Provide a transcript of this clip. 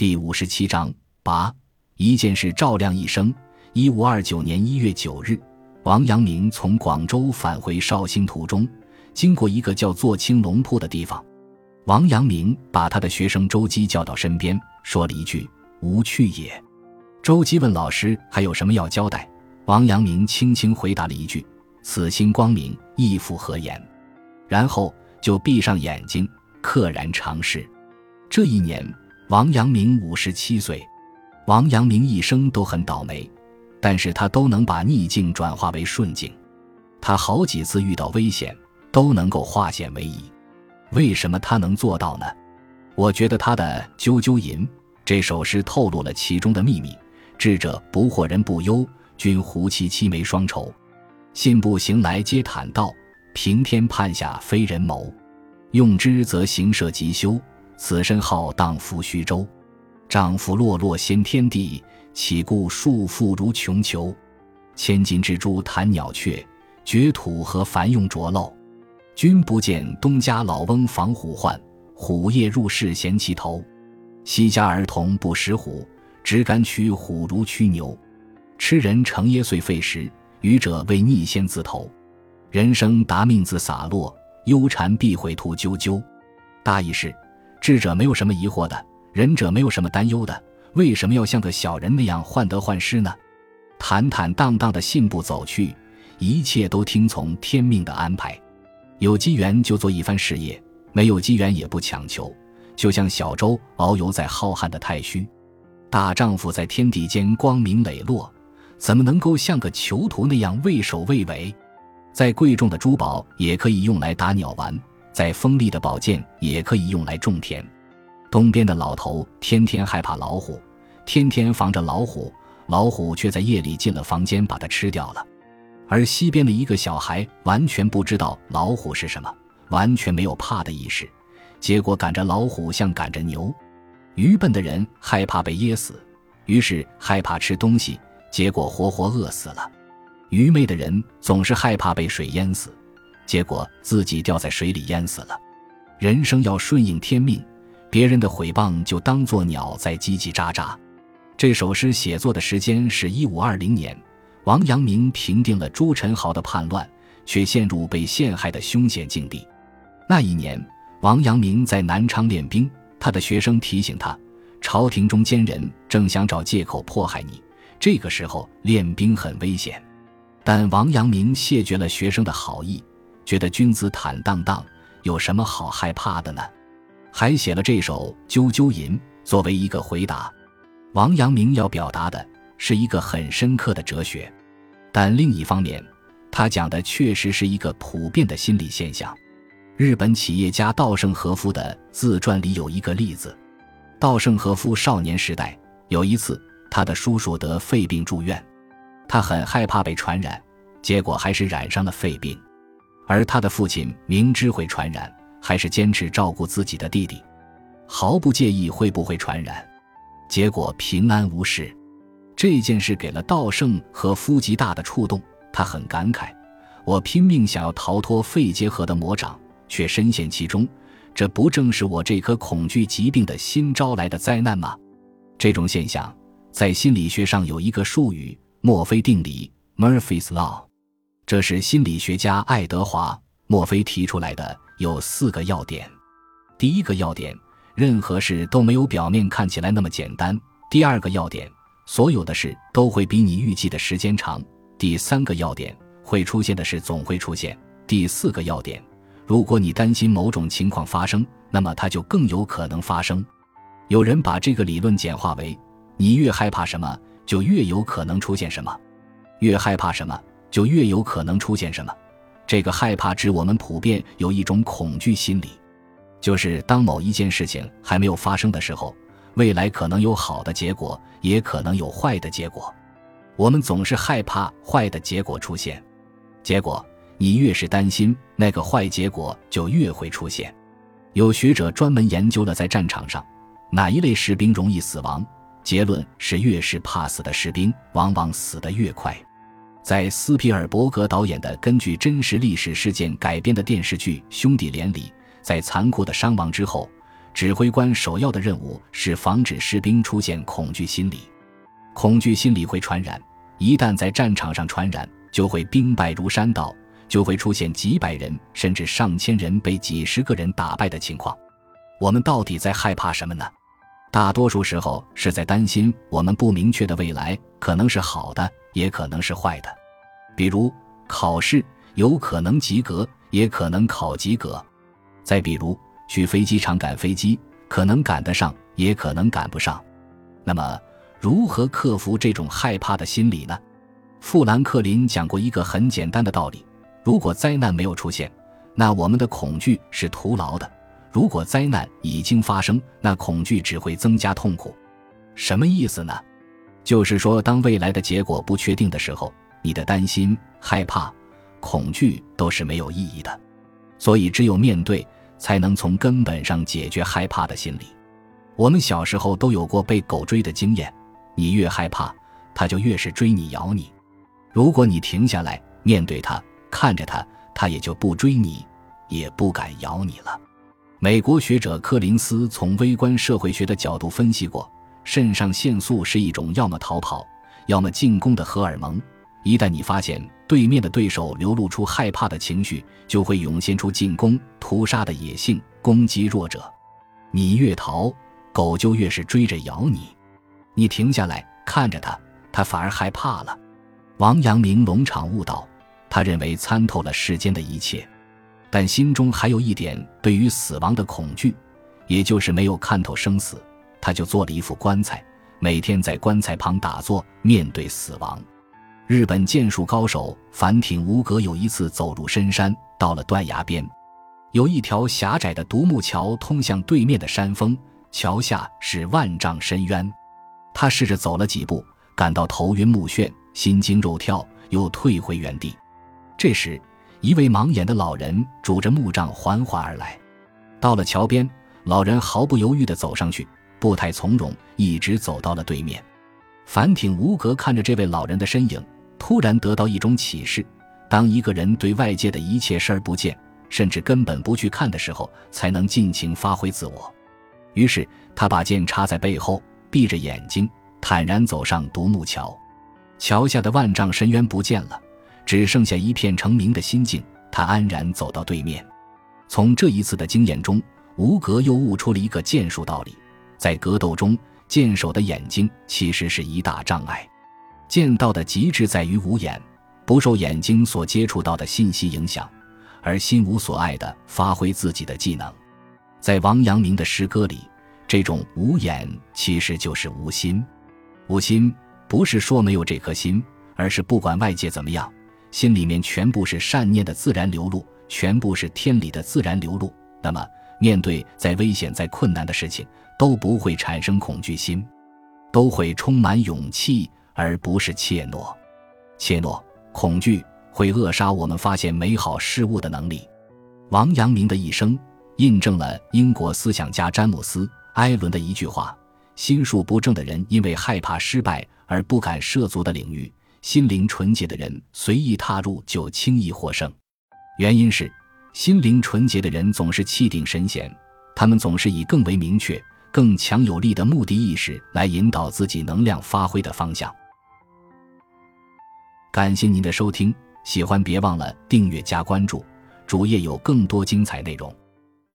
第五十七章八一件事照亮一生。一五二九年一月九日，王阳明从广州返回绍兴途中，经过一个叫做青龙铺的地方。王阳明把他的学生周基叫到身边，说了一句：“无去也。”周基问老师：“还有什么要交代？”王阳明轻轻回答了一句：“此心光明，亦复何言？”然后就闭上眼睛，溘然长逝。这一年，王阳明五十七岁。王阳明一生都很倒霉，但是他都能把逆境转化为顺境。他好几次遇到危险，都能够化险为夷。为什么他能做到呢？我觉得他的《啾啾吟》这首诗透露了其中的秘密：智者不惑人不忧，君胡其七眉双愁。信步行来皆坦道，平天判下非人谋。用之则行舍即修，此身浩荡浮虚舟。丈夫落落先天地，岂顾束缚如穷囚？千金之珠弹鸟雀，绝土和凡用着漏。君不见东家老翁防虎患，虎夜入室衔其头。西家儿童不识虎，只敢取虎如驱牛。吃人成耶岁废时，愚者为逆先自投。人生达命自洒落，忧蝉必会吐啾啾。大意是，智者没有什么疑惑的，仁者没有什么担忧的，为什么要像个小人那样患得患失呢？坦坦荡荡的信步走去，一切都听从天命的安排。有机缘就做一番事业，没有机缘也不强求。就像小舟遨游在浩瀚的太虚，大丈夫在天地间光明磊落，怎么能够像个囚徒那样畏首畏尾？再贵重的珠宝也可以用来打鸟丸，再锋利的宝剑也可以用来种田。东边的老头天天害怕老虎，天天防着老虎，老虎却在夜里进了房间把它吃掉了。而西边的一个小孩完全不知道老虎是什么，完全没有怕的意识，结果赶着老虎像赶着牛。愚笨的人害怕被噎死，于是害怕吃东西，结果活活饿死了。愚昧的人总是害怕被水淹死，结果自己掉在水里淹死了。人生要顺应天命，别人的毁谤就当作鸟在叽叽喳喳。这首诗写作的时间是一五二零年。王阳明平定了朱宸濠的叛乱，却陷入被陷害的凶险境地。那一年，王阳明在南昌练兵，他的学生提醒他，朝廷中间人正想找借口迫害你，这个时候练兵很危险。但王阳明谢绝了学生的好意，觉得君子坦荡荡，有什么好害怕的呢？还写了这首《啾啾吟》作为一个回答。王阳明要表达的。是一个很深刻的哲学，但另一方面，他讲的确实是一个普遍的心理现象。日本企业家稻盛和夫的自传里有一个例子：稻盛和夫少年时代有一次，他的叔叔得肺病住院，他很害怕被传染，结果还是染上了肺病。而他的父亲明知会传染，还是坚持照顾自己的弟弟，毫不介意会不会传染，结果平安无事。这件事给了道圣和夫极大的触动，他很感慨：“我拼命想要逃脱肺结核的魔掌，却深陷其中，这不正是我这颗恐惧疾病的心招来的灾难吗？”这种现象在心理学上有一个术语——墨菲定理 （Murphy's Law），这是心理学家爱德华·墨菲提出来的，有四个要点。第一个要点：任何事都没有表面看起来那么简单。第二个要点。所有的事都会比你预计的时间长。第三个要点，会出现的事总会出现。第四个要点，如果你担心某种情况发生，那么它就更有可能发生。有人把这个理论简化为：你越害怕什么，就越有可能出现什么；越害怕什么，就越有可能出现什么。这个害怕指我们普遍有一种恐惧心理，就是当某一件事情还没有发生的时候。未来可能有好的结果，也可能有坏的结果。我们总是害怕坏的结果出现，结果你越是担心，那个坏结果就越会出现。有学者专门研究了在战场上哪一类士兵容易死亡，结论是越是怕死的士兵，往往死得越快。在斯皮尔伯格导演的根据真实历史事件改编的电视剧《兄弟连》里，在残酷的伤亡之后。指挥官首要的任务是防止士兵出现恐惧心理。恐惧心理会传染，一旦在战场上传染，就会兵败如山倒，就会出现几百人甚至上千人被几十个人打败的情况。我们到底在害怕什么呢？大多数时候是在担心我们不明确的未来可能是好的，也可能是坏的。比如考试有可能及格，也可能考及格；再比如去飞机场赶飞机，可能赶得上，也可能赶不上。那么，如何克服这种害怕的心理呢？富兰克林讲过一个很简单的道理：如果灾难没有出现，那我们的恐惧是徒劳的。如果灾难已经发生，那恐惧只会增加痛苦。什么意思呢？就是说，当未来的结果不确定的时候，你的担心、害怕、恐惧都是没有意义的。所以，只有面对，才能从根本上解决害怕的心理。我们小时候都有过被狗追的经验，你越害怕，它就越是追你、咬你。如果你停下来面对它，看着它，它也就不追你，也不敢咬你了。美国学者柯林斯从微观社会学的角度分析过，肾上腺素是一种要么逃跑，要么进攻的荷尔蒙。一旦你发现对面的对手流露出害怕的情绪，就会涌现出进攻、屠杀的野性，攻击弱者。你越逃，狗就越是追着咬你。你停下来看着它，它反而害怕了。王阳明龙场悟道，他认为参透了世间的一切。但心中还有一点对于死亡的恐惧，也就是没有看透生死，他就做了一副棺材，每天在棺材旁打坐，面对死亡。日本剑术高手反町无格有一次走入深山，到了断崖边，有一条狭窄的独木桥通向对面的山峰，桥下是万丈深渊。他试着走了几步，感到头晕目眩，心惊肉跳，又退回原地。这时。一位盲眼的老人拄着木杖缓缓而来，到了桥边，老人毫不犹豫地走上去，步态从容，一直走到了对面。樊挺无格看着这位老人的身影，突然得到一种启示：当一个人对外界的一切视而不见，甚至根本不去看的时候，才能尽情发挥自我。于是他把剑插在背后，闭着眼睛，坦然走上独木桥。桥下的万丈深渊不见了。只剩下一片澄明的心境，他安然走到对面。从这一次的经验中，吴格又悟出了一个剑术道理：在格斗中，剑手的眼睛其实是一大障碍。剑道的极致在于无眼，不受眼睛所接触到的信息影响，而心无所爱的发挥自己的技能。在王阳明的诗歌里，这种无眼其实就是无心。无心不是说没有这颗心，而是不管外界怎么样。心里面全部是善念的自然流露，全部是天理的自然流露。那么，面对再危险、再困难的事情，都不会产生恐惧心，都会充满勇气，而不是怯懦。怯懦、恐惧会扼杀我们发现美好事物的能力。王阳明的一生印证了英国思想家詹姆斯·艾伦的一句话：“心术不正的人，因为害怕失败而不敢涉足的领域。”心灵纯洁的人随意踏入就轻易获胜，原因是心灵纯洁的人总是气定神闲，他们总是以更为明确、更强有力的目的意识来引导自己能量发挥的方向。感谢您的收听，喜欢别忘了订阅加关注，主页有更多精彩内容。